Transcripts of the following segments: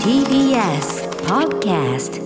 TBS Podcast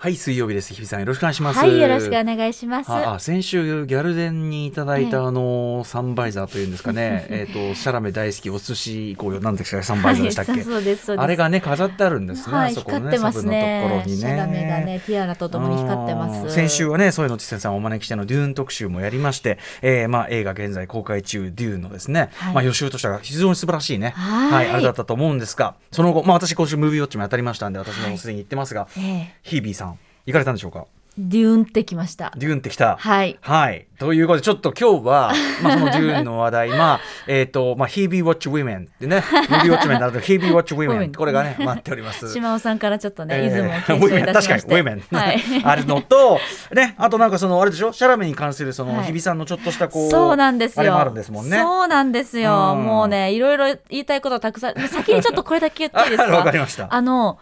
はい水曜日です。日比さんよろしくお願いします。はい、よろしくお願いします。ああ先週ギャルデンにいただいたあのサンバイザーというんですかね。えっとシャラメ大好きお寿司行こうよ。なんでしたっけ？サンバイザーでしたっけ、はい、そうですそうです。あれがね飾ってあるんですね、はい、あそこの光ってますサブのところね。にシャラメがね、ティアラとともに光ってます。先週はね、そういうのちせさんをお招きしてのデューン特集もやりまして、えー、まあ映画現在公開中、デューンのですね、はい。まあ予習としては非常に素晴らしいね、はい。あれだったと思うんですが、その後、まあ私今週ムービーウォッチも当たりましたんで、私もすでに言ってますが、ええ。ヒービーさん、行かれたんでしょうか？デューンってきました。デューンってきた。はい。はい。ということで、ちょっと今日は、まあ、そのデューンの話題、まあ、えっ、と、まあ、ヒービーウォッチウィメンでね、ムービーウォッチメンになると、ヒービーウォッチウィメン、これがね、待っております。島尾さんからちょっとね、えーイズムを確かにウィメン、はい。あるのとねあとなんかそのあれでしょ？シャラメに関するそのはい日比さんのちょっとしたこうそうなんですよ。あれもあるんですもんねそうなんですよ。うんもうね、いろいろ言いたいことたくさん。先にちょっとこれだけ言っていいです あわかかりましたあの、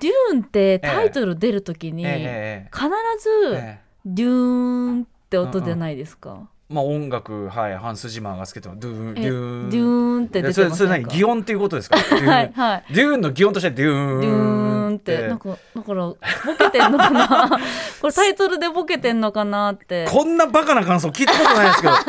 デューンってタイトル出るときに、ええ。必ず、ええ。デューンって音じゃないですか？まあ音楽はいハンス・ジマーがつけてます。ドゥーンえデューン。デューンって出それそれてませんか？何擬音っていうことですか？はいはい。デューンの擬音としてデューンーンって。なんかだからボケてんのかな？これタイトルでボケてんのかなって。こんなバカな感想聞いたことないですけど。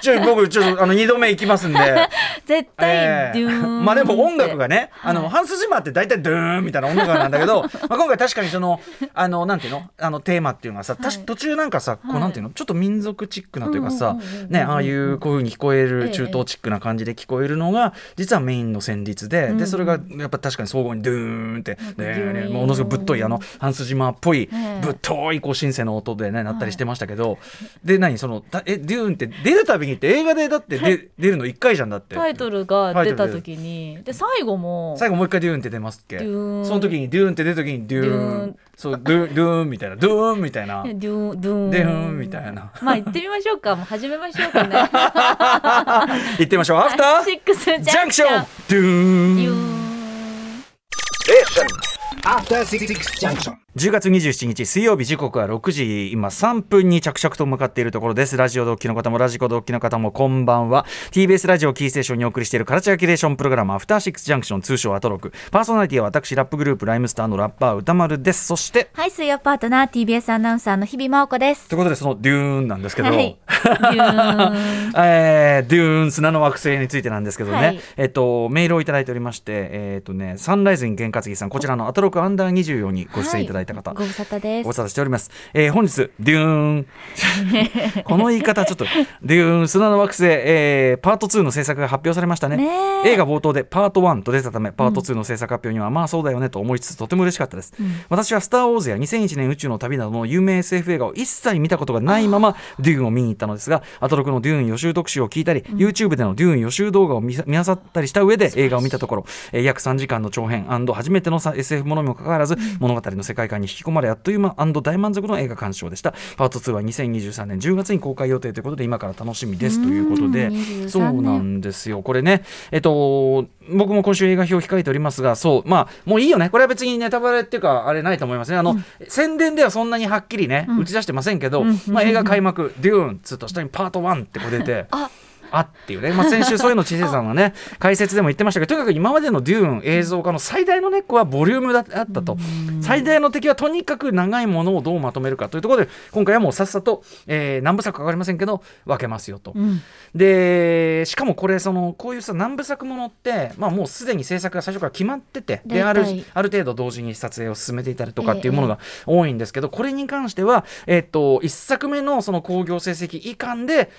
ちょちょ僕ちょっとあの二度目行きますんで。絶対えーンまあでも音楽がね、あのはいハンス・ジマーって大体ドゥーンみたいな音楽なんだけど、まあ今回確かにそのあのなんていうの？あのテーマっていうのがさ、はい。途中なんかさこうはいなんていうの？ちょっと民族チックなというかさねああいうこういうふうに聞こえるええ中東チックな感じで聞こえるのが実はメインの旋律で、うん。でそれがやっぱ確かに総合にドゥーンって、ねものすごくぶっといあのハンス・ジマーっぽいええ。ぶっといこうシンセの音でねなったりしてましたけど、で何そのだえデューンって出るたびにって映画でだってで出るの1回じゃんだって。タイトルが出た時に。で最後も最後もう一回デューンって出ますっけ？その時にデューンって出た時にデューン。ン。そうドゥドゥーンみたいな。ドゥーンみたいな。デューンデューンみたいな。まあ行ってみましょうか。もう始めましょうかね。言ってみましょう。アフター？シックスジャンジャンクション。クション。ドゥーン10月27日水曜日時刻は6時今3分に着々と向かっているところです。ラジオ同期の方もラジコ同期の方もこんばんは。TBS ラジオキーステーションにお送りしているカルチャーキュレーションプログラムアフターシックスジャンクション通称アトロク。パーソナリティは私ラップグループライムスターのラッパー宇多丸です。そしてはい水曜パートナー TBS アナウンサーの日比麻音子です。ということでそのデューンなんですけど、はい。デューン。えー、デューン砂の惑星についてなんですけどね、はい。えっと、メールをいただいておりまして、えっとね、サンライズに験担ぎさんこちらのアトロクアンダー24にご出演いただいた方、ご無沙汰です。ご無沙汰しております、えー本日デューン。この言い方ちょっとデューン砂の惑星、えーパート2の制作が発表されましたね。映画冒頭でパート1と出たためパート2の制作発表には、まあそうだよねと思いつつとても嬉しかったです、私は「スター・ウォーズ」や2001年宇宙の旅などの有名 SF 映画を一切見たことがないままデューンを見に行ったのですがアトロクのデューン予習特集を聞いたり、YouTube でのデューン予習動画を見さ見漁ったりした上で映画を見たところ、えー約3時間の長編初めてのさ SF ものにもかかわらず、物語の世界観に引き込まれあっという間大満足の映画鑑賞でした。パート2は2023年10月に公開予定ということで今から楽しみです。ということでうん23年そうなんですよ。これねえっと僕も今週映画表を控えておりますがそうまあもういいよね。これは別にネタバレっていうかあれないと思いますね。あの、宣伝ではそんなにはっきりね、打ち出してませんけど、まあ、映画開幕「デューン」つうと下にパート1ってこう出て ああっていうね、まあ、先週そういうの知世さんがね 解説でも言ってましたけどとにかく今までのデューン映像化の最大のネックはボリュームだあったと。最大の敵はとにかく長いものをどうまとめるかというところで今回はもうさっさと、えー何部作か分かりませんけど分けますよと。うん。でしかもこれそのこういうさ何部作ものって、まあ、もうすでに制作が最初から決まっててであるある程度同時に撮影を進めていたりとかっていうものが多いんですけど、これに関しては、えっと1作目のその興行成績以下で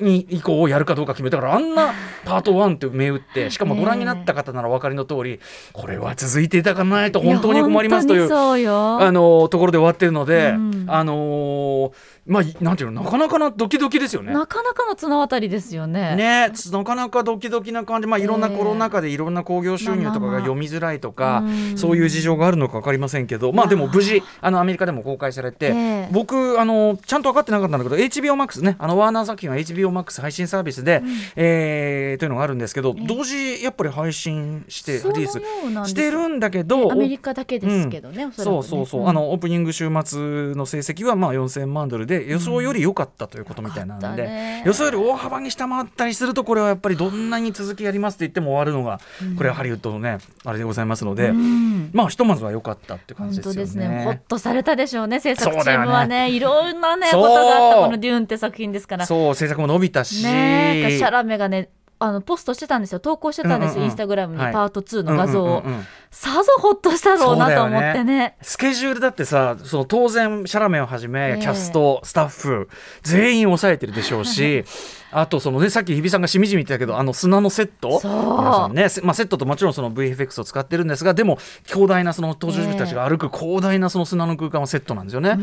に以降をやるかどうか決めたからあんなパート1って銘打って しかもご覧になった方ならお分かりの通りこれは続いていただかないと本当に困りますというあのところで終わってるので、うんあのまあなんていうのなかなかなドキドキですよね。なかなかの綱渡りですよね。ね、つなかなかドキドキな感じ、まあ、いろんなええ。コロナ禍でいろんな興行収入とかが読みづらいとか、うん。そういう事情があるのか分かりませんけど、まあ、でも無事あのアメリカでも公開されて、ええ。僕あのちゃんと分かってなかったんだけど HBO Max ねあのワーナー作品は HBO Max 配信サービスで、えーというのがあるんですけど、同時やっぱり配信してリリースしてるんだけどアメリカだけですけどね、おそらくね。そうそうそう、んあのオープニング週末の成績はまあ4000万ドルで予想より良かったということみたいなんで、ったね予想より大幅に下回ったりするとこれはやっぱりどんなに続きやりますと言っても終わるのが、これはハリウッドのねあれでございますので、うんまあひとまずは良かったって感本じですよね。当ですね。ほっとされたでしょうね。制作チームはね、いろんなね、ことがあったこのデューンって作品ですから。そう制作も伸びたし、ねえ、シャラメがね、あのポストしてたんですよ。投稿してたんですよ。うんうんうんインスタグラムにはいパート2の画像をうんうんうんうん。さぞほっとしたろうなと思ってね。スケジュールだってさその当然シャラメをはじめ、ええ。キャストスタッフ全員抑えてるでしょうし あとそのねさっき日比さんがしみじみ言ってたけどあの砂のセット。皆さんね、せまあ、セットともちろんその VFX を使ってるんですがでも広大なその登場人物たちが歩く広大なその砂の空間はセットなんですよね。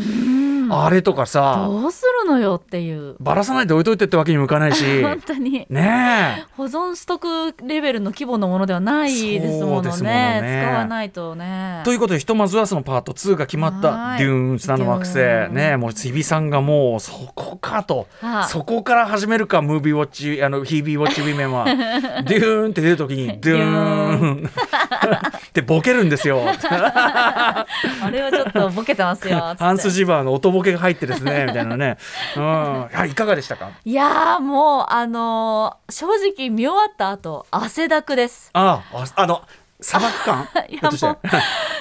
あれとかさ。どうするのよっていう。ばらさないで置いといてってわけにもいかないし。本当に。ねえ。保存しとくレベルの規模のものではないですものね。ね。使わないとね。ということでひとまずはそのパート2が決まったはい。デューン砂の惑星。ねもう日比さんがもうそこかと。はあ。そこから始めるかムービーウォッチあのヒービーウォッチウィメンは。デューンって出るときにデューン。ってボケるんですよ。あれはちょっとボケてますよハンス・ジバーの音ボケが入ってですねみたいなね。うん。はいいかがでしたか？いやーもうあのー正直見終わった後汗だくです。あああの砂漠感？いやもう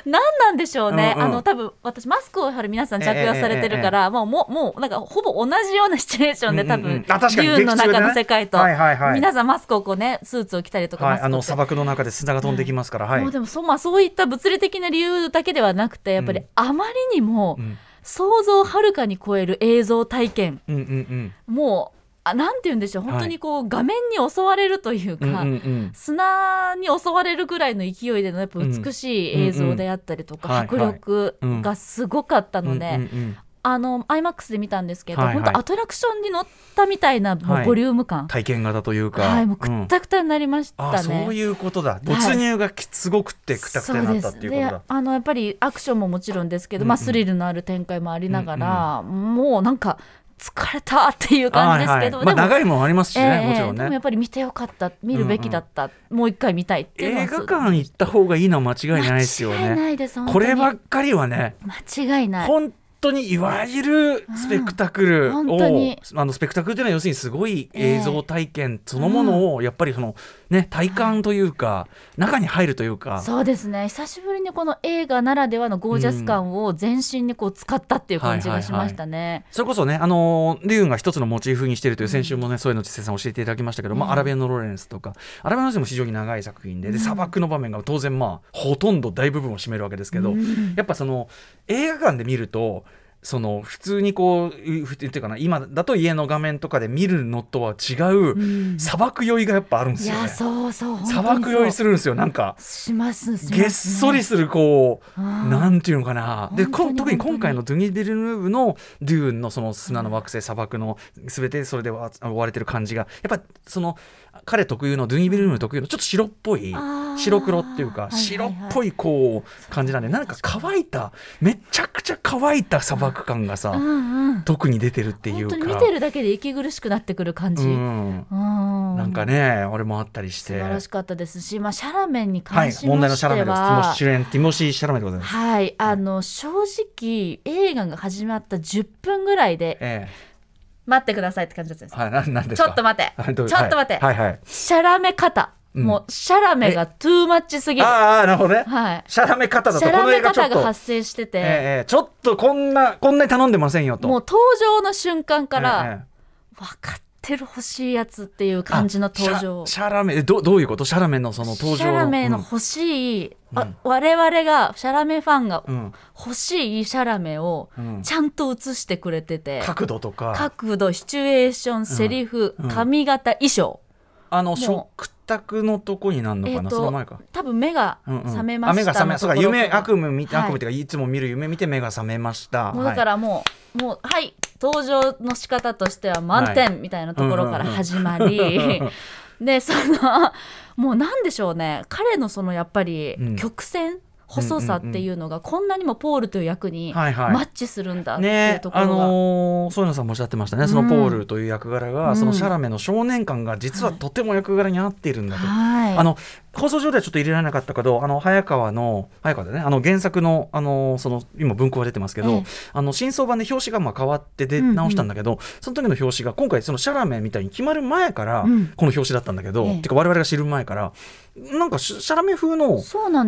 何なんでしょうね、うんうん。あの多分私マスクをやはり皆さん着用されてるから、もうもうもうなんかほぼ同じようなシチュエーションで多分、うんうんうんの中の世界と、はいはいはい。皆さんマスクをこうねスーツを着たりとか、はいあの砂漠の中で砂が飛んできますからはい。もうでもそう,、まあ、そういった物理的な理由だけではなくてやっぱりあまりにもうん想像をはるかに超える映像体験。うんうんもうあなんて言うんでしょう。本当にこう、画面に襲われるというか、うんうんうん。うん砂に襲われるぐらいの勢いでのやっぱ美しい映像であったりとか、うんうん迫力がすごかったので、うんうんうんあの IMAX で見たんですけど、はいはい。本当アトラクションに乗ったみたいなもはい。うボリューム感、体験型というか、はい、もうくうん。ったくたになりましたね。あそういうことだ。没入がきすごくってくたくたになったっていうことだ。であのやっぱりアクションももちろんですけど、まあ、スリルのある展開もありながら、もうなんか疲れたっていう感じですけど、はいはい。まあ、長いもんありますしね、ええもちろんね。でもやっぱり見てよかった。見るべきだった、もう一回見たい。っていう映画館行った方がいいのは間違いないですよ間違いなねいです本当に。こればっかりはね間違いない。本当にいわゆるスペクタクルうんを、本当に。あのスペクタクルというのは要するにすごい映像体験そのものをやっぱりその、ね、体感というか中に入るというか。そうですね。久しぶりにこの映画ならではのゴージャス感を全身にこう使ったっていう感じがしましたね。それこそね、あのー、リュウンが一つのモチーフにしているという、先週もね、そういうの知世さん教えていただきましたけど、まあ、アラビアのロレンスとか、アラビアのロレンスも非常に長い作品で、で、砂漠の場面が当然、まあ、ほとんど大部分を占めるわけですけど、やっぱその、映画館で見ると、その普通にこううふっていうかな今だと家の画面とかで見るのとは違う砂漠酔いがやっぱあるんですよね。いや。そうそう砂漠酔いするんですよなんか。しますしねげっそりするこう、うんなんていうのかな。でこん特に今回のドゥニ・デルヌーブのデューンのその砂の惑星砂漠の全てそれでわ追われてる感じがやっぱその彼特有のドゥニ・デルヌーブ特有のちょっと白っぽい白黒っていうかはいはいはい。白っぽいこう感じなんでなんか乾いためちゃくちゃ乾いた砂漠感がさうんうん。特に出てるっていうか。本当に見てるだけで息苦しくなってくる感じ。なんかね俺もあったりして。素晴らしかったですし、まあ、シャラメンにはい関し問題ましてのシャラメです。は、主演ティモシー・シャラメでございます。はい、あの正直映画が始まった10分ぐらいでえ待ってくださいって感じだったんですえはいななんですか？ちょっと待て。はいどうちょっと待て。はいはいはい。シャラメ方、うん。もうシャラメがトゥーマッチすぎる。ああなるほどね。はい。シャラメ方だとこのシャラメ映画ちょっと。方が発生してて、ええええちょっとこんなこんなに頼んでませんよと。もう登場の瞬間から、え分かってる欲しいやつっていう感じの登場。あシャラメえどどういうこと？シャラメのその登場シャラメの欲しい、あ我々がシャラメファンがうん。うん欲しいシャラメをうん。ちゃんと映してくれてて、角度とか。角度シチュエーションセリフ、うん。髪型衣装。あの食卓のとこになるのかな、えーとその前か。多分目がうんうん。覚めましたあ目が覚めそうか夢悪夢見て、はい悪夢っていうかいつも見る夢見て目が覚めました。もうだからもう、もうはい登場の仕方としては満点みたいなところから始まり、でそのもうなんでしょうね。彼のそのやっぱりうん。曲線、細さっていうのがこんなにもポールという役にマはいはい。ッチするんだっていうねところが、あのー、添野さんもおっしゃってましたね、そのポールという役柄が、うん。そのシャラメの少年感が実はとても役柄に合っているんだと。はい、あの放送上ではちょっと入れられなかったけど、あの早川の早川でね、あの原作のあのその今文庫が出てますけど、ええ。あの新装版で表紙がまあ変わって出うんうん。直したんだけど、その時の表紙が今回そのシャラメみたいに決まる前からうん。この表紙だったんだけど、ええ。てか我々が知る前からなんかシャラメ風の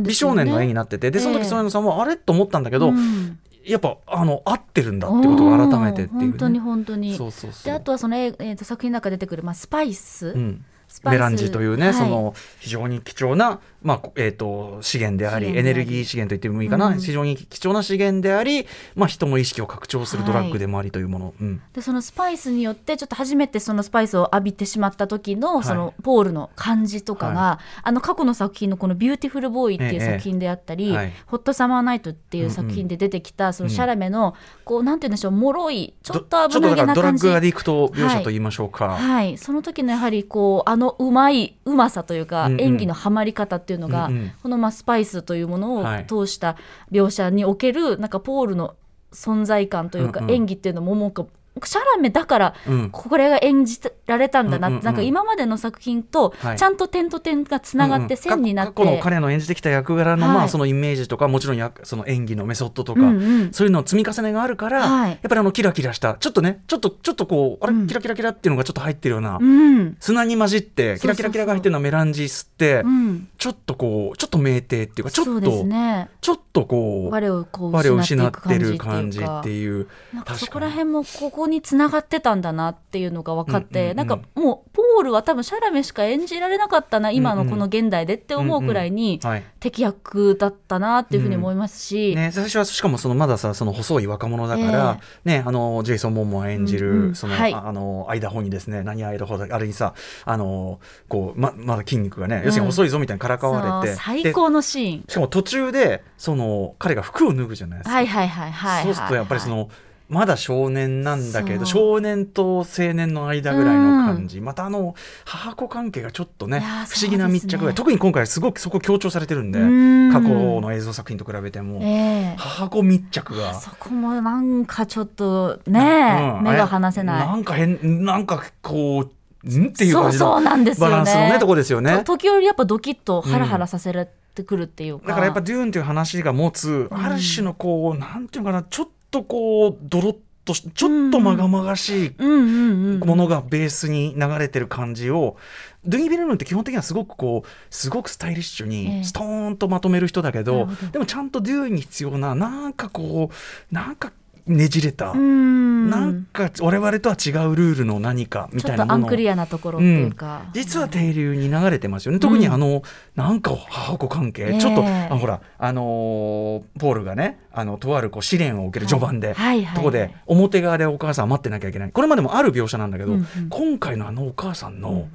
美少年の絵になってて、でそのええ。時添野さんはあれ？と思ったんだけど、うん。やっぱあの合ってるんだってことを改めてっていう、ね、本当に本当に。そうそうそう。であとはその、えー、と作品の中で出てくる、まあ、スパイス、うん。スパイス。メランジというね、はい。その非常に貴重な、まあえー、と資源であり資源であり。エネルギー資源と言ってもいいかな、うん。非常に貴重な資源であり、まあ、人の意識を拡張するドラッグでもありというもの、うん。でそのスパイスによってちょっと初めてそのスパイスを浴びてしまった時のはい。そのポールの感じとかが、はあの過去の作品のこの「ビューティフルボーイ」っていうええ作品であったり「はい。ホットサマーナイト」っていう作品で出てきたそのシャラメのこうなんて言うんでしょう脆いちょっと危なげな感じ。ドラッグアディクト描写と言いましょうか、はい、その時のやはりこうあのうまいうまさというか、演技のハマり方っていうのが、うんうん。このまあスパイスというものをはい。通した描写におけるなんかポールの存在感というか、演技っていうのももうかシャラメだからうん。これが演じられたんだなって、うんうんうんなんか今までの作品とはい。ちゃんと点と点がつながって線になって、過去の彼の演じてきた役柄の、まあ、はい。そのイメージとかもちろんやその演技のメソッドとか、うんうん。そういうの積み重ねがあるから、はい。やっぱりあのキラキラしたちょっとねちょっとちょっとこうあれ、うん。キラキラキラっていうのがちょっと入ってるような、うん。砂に混じってキラキラキラが入ってるのはメランジ吸って、うん、ちょっとこうちょっと酩酊っていうかちょっと、ね。ちょっとこう我をこう我を失失っっててる感感じじっていう。かそこら辺もここに繋がってたんだなっていうのが分かって、うんうんうん。なんかもうポールは多分シャラメしか演じられなかったな今のこの現代でって思うくらいにはい。適役だったなっていうふうに思いますし、ね、最初はしかもそのまださその細い若者だから、ね、あのジェイソン・モンモア演じる、うんうん。その、はい。ああのアイダホにですね何アイダホだあれにさあのこうままだ筋肉がね、要するに細いぞみたいにからかわれて最高のシーン。でしかも途中でその彼が服を脱ぐじゃないですか、はいはいはいはいはい。そうするとやっぱりその、まだ少年なんだけど少年と青年の間ぐらいの感じ、またあの母子関係がちょっとねいやー不思議な密着で特に今回すごくそこ強調されてるんでうん。過去の映像作品と比べても、ええ。母子密着が。そこもなんかちょっとね、うん。目が離せない。なんか変なんかこうん？っていう感じのそうなんですよね。バランスのねとこですよね。と時折やっぱドキッとハラハラさせてくるっていうか。だからやっぱデューンという話が持つ、ある種のこうなんていうのかなちょっとこうドロッとしちょっとまがまがしい。ものがベースに流れてる感じを、ドゥニー・ビルヌって基本的にはすごくこうすごくスタイリッシュえにえストーンとまとめる人だけど,、なるほどでもちゃんとデューンに必要ななんかこうなんかねじれた、うん。なんか我々とは違うルールの何かみたいなもの。とアンクリアなところっていうか。実は低流に流れてますよね、特にあのなんか母子関係、ええ。ちょっとあほらあのーポールがねあのとあるこう試練を受ける序盤で、はいとこで表側でお母さんは待ってなきゃいけない。これまでもある描写なんだけど、うんうん。今回のあのお母さんの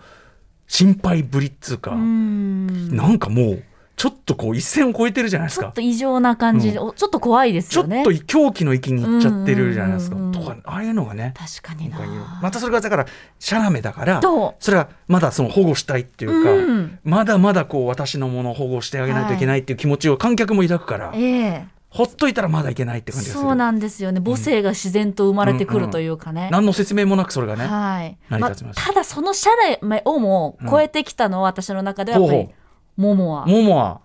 心配ぶりっつうか、うん。なんかもうちょっとこう一線を越えてるじゃないですか。ちょっと。異常な感じで、おちょっと怖いですちょっよね。と狂気の域に行っちゃってるじゃないですか。うんうんうん。うんとかああいうのがね。確かにまたそれがだからシャラメだからそれはまだその保護したいっていうか、うん。まだまだこう私のものを保護してあげないといけないっていう気持ちを観客も抱くから、ええ。ほっといたらまだいけないって感じがする。そうなんですよね。母性が自然と生まれてくるというかね。何の説明もなくそれがね、はい。成りま立ちました。ただそのシャレをも超えてきたのは、私の中ではやっぱりほうほモモア。モモア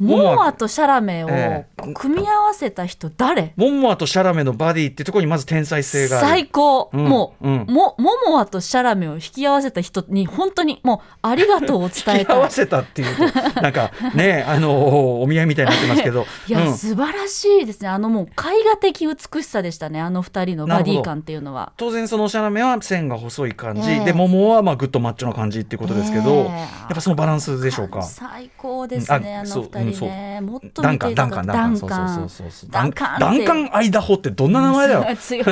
モモアとシャラメをえ組み合わせた人誰、モモアとシャラメのバディってところにまず天才性が最高、うんもう、うん。もモモアとシャラメを引き合わせた人に本当にもうありがとうを伝引き合わせたっていうと なんかねあのお見合いみたいになってますけど。いや、うん。素晴らしいですね。あのもう絵画的美しさでしたね。あの二人のバディ感っていうのは。当然そのシャラメは線が細い感じ、ええ。でモモはまあグッドマッチョな感じっていうことですけど、ええ。やっぱそのバランスでしょうか。最高ですね、あの二人ね、もっとダンカンダンカンダンカン。ダンカン。ダンカンアイダホってどんな名前だよ。強い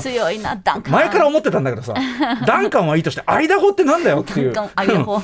強い。なダンカン。前から思ってたんだけどさ ダンカンはいいとしてアイダホってなんだよっていう。ダンカンアイダホ。うん。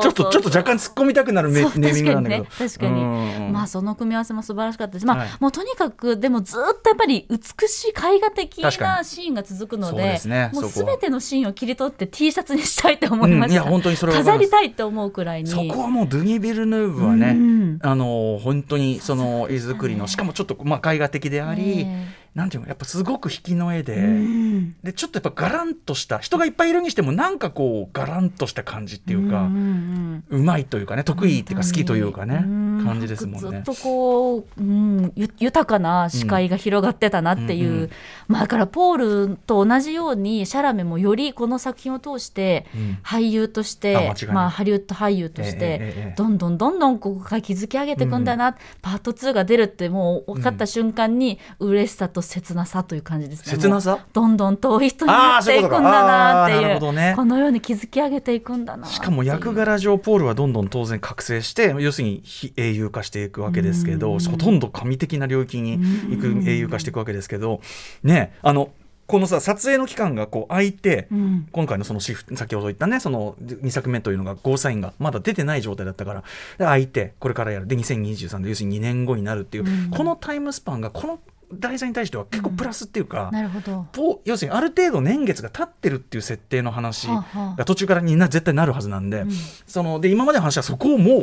ちょっとちょっと若干突っ込みたくなるネーミングなんだけど。確かに。まあその組み合わせも素晴らしかったですまあ、はい。もうとにかくでもずっとやっぱり美しい絵画的なシーンが続くのでもうそこは。全てのシーンを切り取って T シャツにしたいと思いました、うん。いや本当にそれ飾りたいって思うくらいに。そこはもうドゥニ・ビルヌーブはね、うん。あの本当にその絵作りのしかもちょっとまあ絵画的であり、えなんていうのやっぱすごく引きの絵で、うん。でちょっとやっぱガランとした人がいっぱいいるにしてもなんかこうガランとした感じっていうか、んうまいというかね得意っていうか好きというかねうん。感じですもんね。ずっとこう、うん、ゆ豊かな視界が広がってたなっていう、うんうんうん。まあだからポールと同じようにシャラメもよりこの作品を通してうん。俳優として、あ間違いない。まあ、ハリウッド俳優として、どんどんどんどんここから築き上げていくんだな、パート2が出るってもう分かった瞬間に嬉しさと切なさという感じですね。切なさ？どんどん遠い人になっていくんだなっていう。ね。このように築き上げていくんだな。しかも役柄上ポールはどんどん当然覚醒して要するに非英雄化していくわけですけど、ほとんど神的な領域に行く英雄化していくわけですけどねあのこのさ撮影の期間がこう空いて、うん。今回のそのシフト先ほど言ったねその2作目というのがゴーサインがまだ出てない状態だったからで空いてこれからやる。で2023で要するに2年後になるっていう、うん。このタイムスパンがこの題材に対しては結構プラスっていうか、なるほど。要するにある程度年月が経ってるっていう設定の話が途中からにな絶対なるはずなんで,、ん。そので今までの話はそこをもう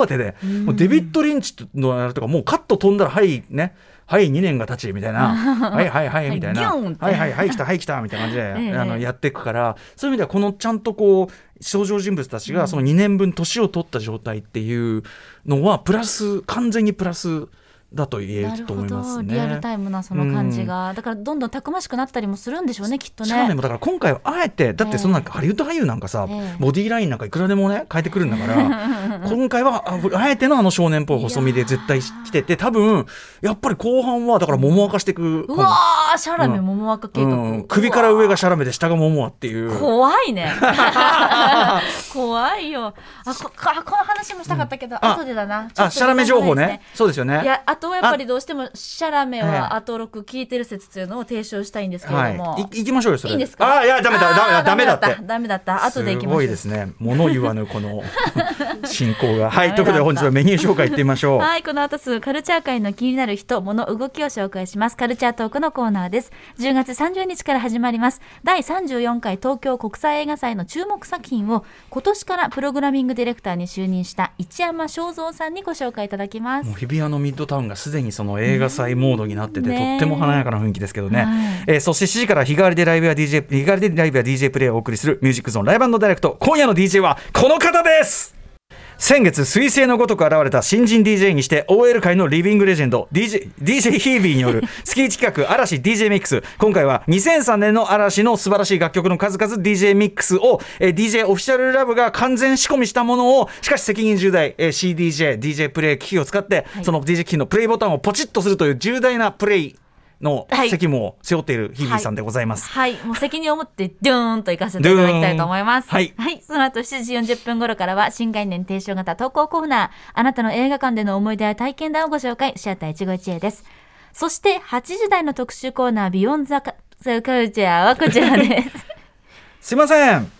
大当てで、ん。もうデビッド・リンチのやるとかもうカット飛んだらはいねはい2年が経ちみたいな。はいはいはいみたいな。はいはいはい来たはい来たみたいな感じで、ええ。あのやっていくから。そういう意味ではこのちゃんとこう登場人物たちがその2年分年を取った状態っていうのはプラス完全にプラスだと言えると思いますね。リアルタイムなその感じが、だからどんどんたくましくなったりもするんでしょうねきっとシャーメンね。もだから今回はあえてだってそのなんかハリウッド俳優なんかさ、ええ。ボディーラインなんかいくらでもね 変えてくるんだから今回はああえてのあの少年っぽい細身で絶対来てて多分やっぱり後半はだから桃赤していくうわーシャラメ桃若計画、うん、首から上がシャラメで下が桃赤っていう。怖いね。怖いよ。あこあこの話もしたかったけど、あ後でだな。ちょっとあシャラメ情報ね。そうですよね。いやあとはやっぱりどうしてもシャラメええ。はアトロク聞いてる説というのを提唱したいんですけれども、はい、い行きましょうよそれいいんですか？あいやダメだダダメだって。ダメだった。後で行きましょう。すごいですね。物言わぬこの 進行が。はいということで本日はメニュー紹介いってみましょう。はい、この後すぐカルチャー界の気になる人、物、動きを紹介します。カルチャートークのコーナーです。10月30日から始まります。第34回東京国際映画祭の注目作品を今年からプログラミングディレクターに就任した一山正蔵さんにご紹介いただきます。日比谷のミッドタウンがすでにその映画祭モードになってて、ねとっても華やかな雰囲気ですけどね、はいえーそして7時から日替わりでライブや DJ 日替わりでライブや DJ プレイをお送りするミュージックゾーンライブダイレクト今夜の DJ はこの方です先月彗星のごとく現れた新人 DJ にして OL 界のリビングレジェンド DJ, DJ ヒービーによる 月1企画嵐 DJ ミックス今回は2003年の嵐の素晴らしい楽曲の数々 DJ ミックスを、えー DJ オフィシャルラブが完全仕込みしたものをしかし責任重大、えー CDJ DJ プレイ機器を使って、はい。その DJ 機器のプレイボタンをポチッとするという重大なプレイのはい。責務を背負っているヒービーさんでございます、はい、もう責任を持ってドゥーンと行かせていただきたいと思います。ドゥーンはい。その後7時40分頃からは新概念提唱型投稿コーナー、あなたの映画館での思い出や体験談をご紹介、シアター一期一会です。そして8時台の特集コーナー、ビヨンザカカルチャーはこちらです。すいません。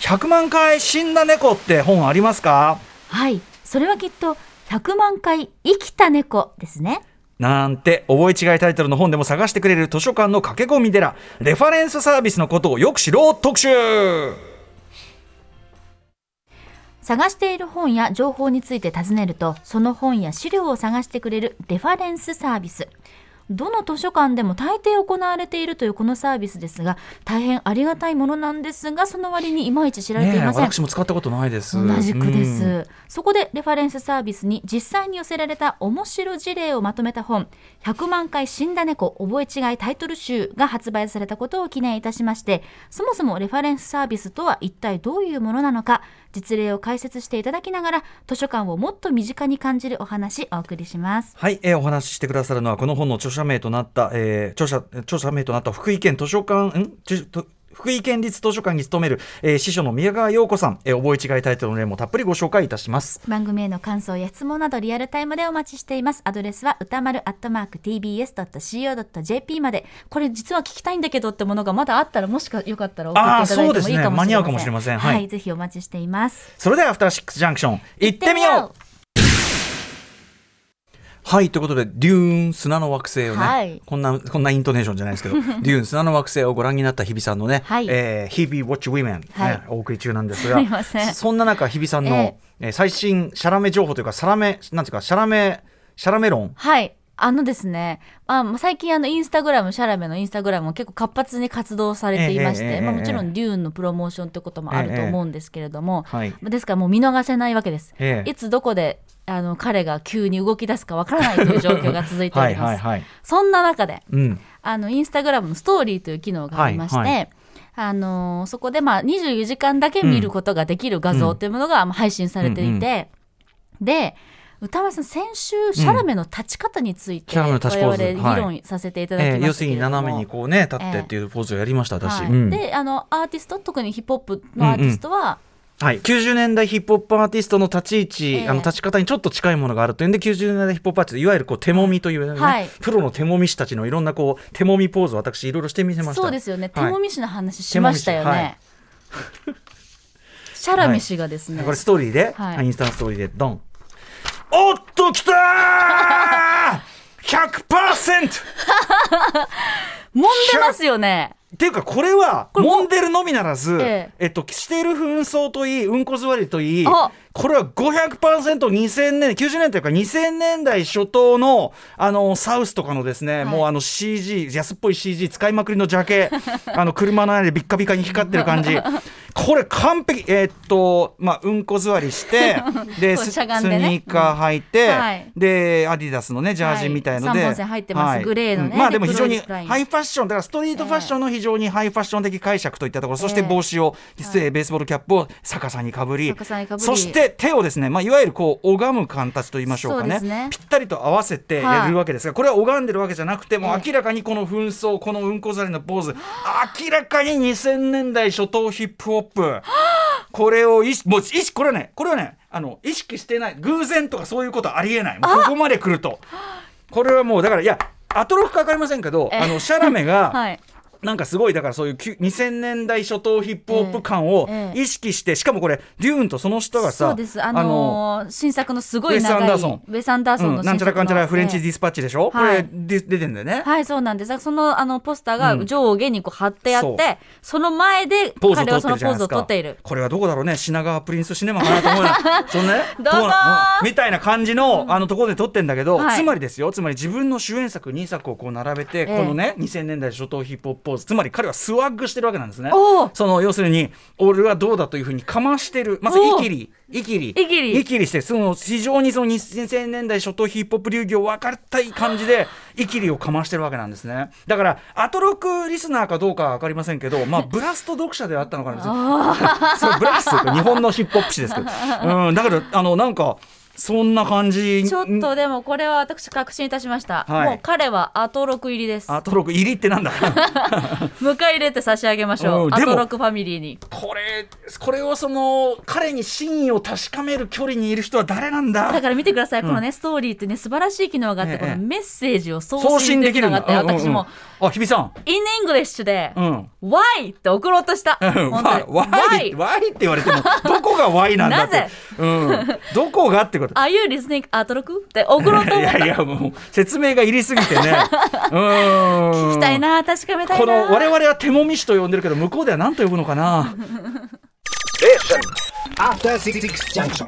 100万回死んだ猫って本ありますか？はい、それはきっと100万回生きた猫ですね。なんて覚え違いタイトルの本でも探してくれる図書館の駆け込み寺。レファレンスサービスのことをよく知ろう特集。探している本や情報について尋ねるとその本や資料を探してくれるレファレンスサービス。どの図書館でも大抵行われているというこのサービスですが大変ありがたいものなんですがその割にいまいち知られていません、私も使ったことないです。同じくです、うん。そこでレファレンスサービスに実際に寄せられた面白事例をまとめた本「100万回死んだ猫覚え違いタイトル集」が発売されたことを記念いたしましてそもそもレファレンスサービスとは一体どういうものなのか実例を解説していただきながら図書館をもっと身近に感じるお話お送りします。はい、えーお話ししてくださるのはこの本の著者名となった、えー著者著者名となった福井県図書館ん？福井県立図書館に勤める、えー、司書の宮川陽子さん、えー、覚え違いタイトルの例もたっぷりご紹介いたします。番組への感想や質問などリアルタイムでお待ちしています。アドレスは歌丸アットマーク tbs.co.jp まで。これ実は聞きたいんだけどってものがまだあったらもしかよかったら送っていただいてもいいかもしれませんね。間に合うかもしれません。はい、はいぜひお待ちしています。それではアフターシックスジャンクション行ってみようはいということでデューン砂の惑星をね、はい。こんなこんなイントネーションじゃないですけど デューン砂の惑星をご覧になった日比さんのね、はい。えー、日比ウォッチウィメン、はい。ね、お送り中なんですがそんな中日比さんの、え。えー最新シャラメ情報というかシャラメなんていうかシャラメシャラメ論。はいあのですね、まあ、最近あのインスタグラムシャラメのインスタグラムも結構活発に活動されていまして、ええええまあ、ええ。もちろんデューンのプロモーションってこともあると思うんですけれども、はい。ですからもう見逃せないわけです、ええ。いつどこであの彼が急に動き出すかわからないという状況が続いております。はいはいはい。そんな中でうん。あのインスタグラムのストーリーという機能がありまして、はいはあのそこでまあ24時間だけ見ることができる画像というものがまあ配信されていて、で歌丸さん先週シャラメの立ち方についてシャラメの立ちポーズ我々議論させていただきましたけれども、えー要するに斜めにこうね立ってっていうポーズをやりました、私、はい。うん。であのアーティスト特にヒップホップのアーティストは、はい、90年代ヒップホップアーティストの立ち位置、ええあの立ち方にちょっと近いものがあるというんで90年代ヒップホップアーティストいわゆるこう手もみという、ねはい。プロの手もみ師たちのいろんなこう手もみポーズを私いろいろしてみせました。そうですよね、はい。手もみ師の話しましたよね、シャラメ氏がですね、これストーリーで、はい。インスタのストーリーでドンおっときたー !100%! 揉んでますよねっていうかこれは揉んでるのみならず、ええっと、している紛争といいうんこ座りといいあこれは 500%2000 年90年というか2000年代初頭のあのサウスとかのですね、はい。もうあの CG 安っぽい CG 使いまくりのジャケ あの車の間でビッカビカに光ってる感じ。これ完璧えーっとまあうんこ座りして でね。スニーカー履いて、うん。はい。でアディダスのねジャージみたいので、はい。入ってます。グレーのね。うん。まあでも非常にハイファッションだからストリートファッションの非常にハイファッション的解釈といったところ、そしてええ帽子を、えーベースボールキャップを逆さにかぶり逆さにかぶり。そして手をですね、まあ、いわゆるこう拝む形と言いましょうかね。ね。ぴったりと合わせてやるわけですが、これは拝んでるわけじゃなくてもう明らかにこの紛争このうんこざりのポーズ明らかに2000年代初頭ヒップホップ。これを意識もう意識これはねこれはねあの意識してない偶然とかそういうことありえない。もうここまで来ると。これはもうだからいやアトロフか分かりませんけどえ。あのシャラメが、はいなんかすごいだからそういうきゅ2000年代初頭ヒップホップ感をええええ。意識して、しかもこれデューンとその人がさそうです。あのー新作のすごい長いウェスアンダーソン。ウェスアンダーソンのうん、なんちゃらかんちゃらフレンチディススパッチでしょ、はい。これで出てんだよね、はいそうなんです。そのあのポスターうん。が上下にこう貼ってあって、その前で彼はそのポーズを取っている。これはどこだろうね。品川プリンスシネマかなと思うよ そのねどうぞみたいな感じのあのところで撮ってんだけど、はい。つまりですよ。つまり自分の主演作2作をこう並べて、ええ。このね2000年代初頭ヒップホップポーズ。つまり彼はスワッグしてるわけなんですね。その要するに俺はどうだというふうにかましてる。まずイキリ。イキリ。イキリ。イキリしてその非常にその2000年代初頭ヒップホップ流儀を分かったい感じでイキリをかましてるわけなんですね。だからアトロクリスナーかどうかは分かりませんけどまあブラスト読者であったのかな。それブラスト日本のヒップホップ誌ですけど、うん、だからあのなんかそんな感じ？ちょっとでもこれは私確信いたしました、はい。もう彼はアトロク入りです。アトロク入りってなんだ？迎え入れて差し上げましょう、うんアトロクファミリーに。これこれをその彼に真意を確かめる距離にいる人は誰なんだ？だから見てください、このねストーリーってね素晴らしい機能があって、ええ。このメッセージを送送信信できるの？があって、だうんうんうん。私もあ日比さん。in English で、うん。Why って送ろうとした? Why? って言われてもどこが Why なんだって。なぜ？うん、どこがってこと Are you listening アトロクって送ろうと思った。いやいやもう説明がいりすぎてね。うん。聞きたいな確かめたいな。この我々は手もみ師と呼んでるけど向こうでは何と呼ぶのかな？After Six Junction.